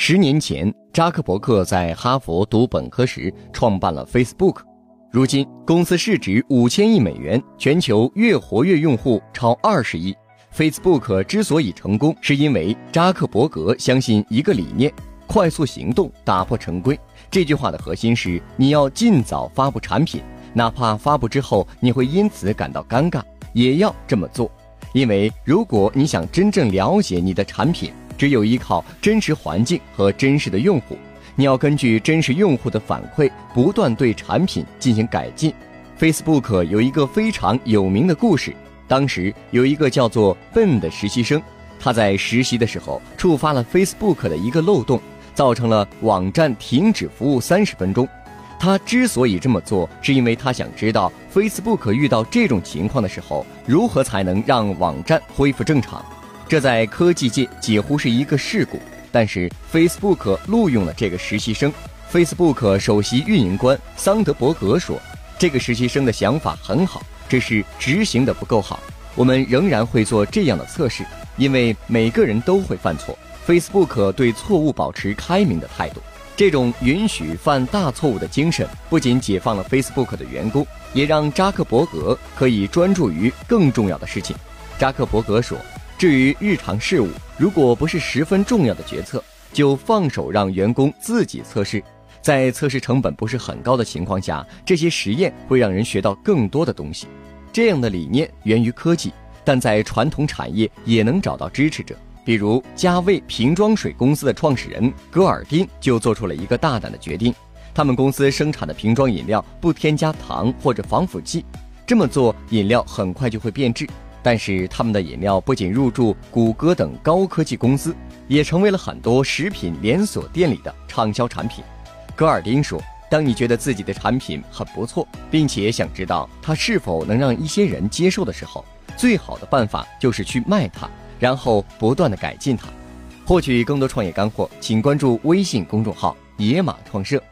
十年前，扎克伯格在哈佛读本科时创办了 Facebook，如今公司市值五千亿美元，全球月活跃用户超二十亿。Facebook 之所以成功，是因为扎克伯格相信一个理念：快速行动，打破成规。这句话的核心是你要尽早发布产品，哪怕发布之后你会因此感到尴尬，也要这么做。因为如果你想真正了解你的产品，只有依靠真实环境和真实的用户，你要根据真实用户的反馈，不断对产品进行改进。Facebook 有一个非常有名的故事，当时有一个叫做 Ben 的实习生，他在实习的时候触发了 Facebook 的一个漏洞，造成了网站停止服务三十分钟。他之所以这么做，是因为他想知道 Facebook 遇到这种情况的时候，如何才能让网站恢复正常。这在科技界几乎是一个事故，但是 Facebook 录用了这个实习生。Facebook 首席运营官桑德伯格说：“这个实习生的想法很好，只是执行的不够好。我们仍然会做这样的测试，因为每个人都会犯错。Facebook 对错误保持开明的态度，这种允许犯大错误的精神，不仅解放了 Facebook 的员工，也让扎克伯格可以专注于更重要的事情。”扎克伯格说。至于日常事务，如果不是十分重要的决策，就放手让员工自己测试。在测试成本不是很高的情况下，这些实验会让人学到更多的东西。这样的理念源于科技，但在传统产业也能找到支持者。比如，加味瓶装水公司的创始人戈尔丁就做出了一个大胆的决定：他们公司生产的瓶装饮料不添加糖或者防腐剂。这么做，饮料很快就会变质。但是他们的饮料不仅入驻谷歌等高科技公司，也成为了很多食品连锁店里的畅销产品。戈尔丁说：“当你觉得自己的产品很不错，并且想知道它是否能让一些人接受的时候，最好的办法就是去卖它，然后不断的改进它。”获取更多创业干货，请关注微信公众号“野马创社”。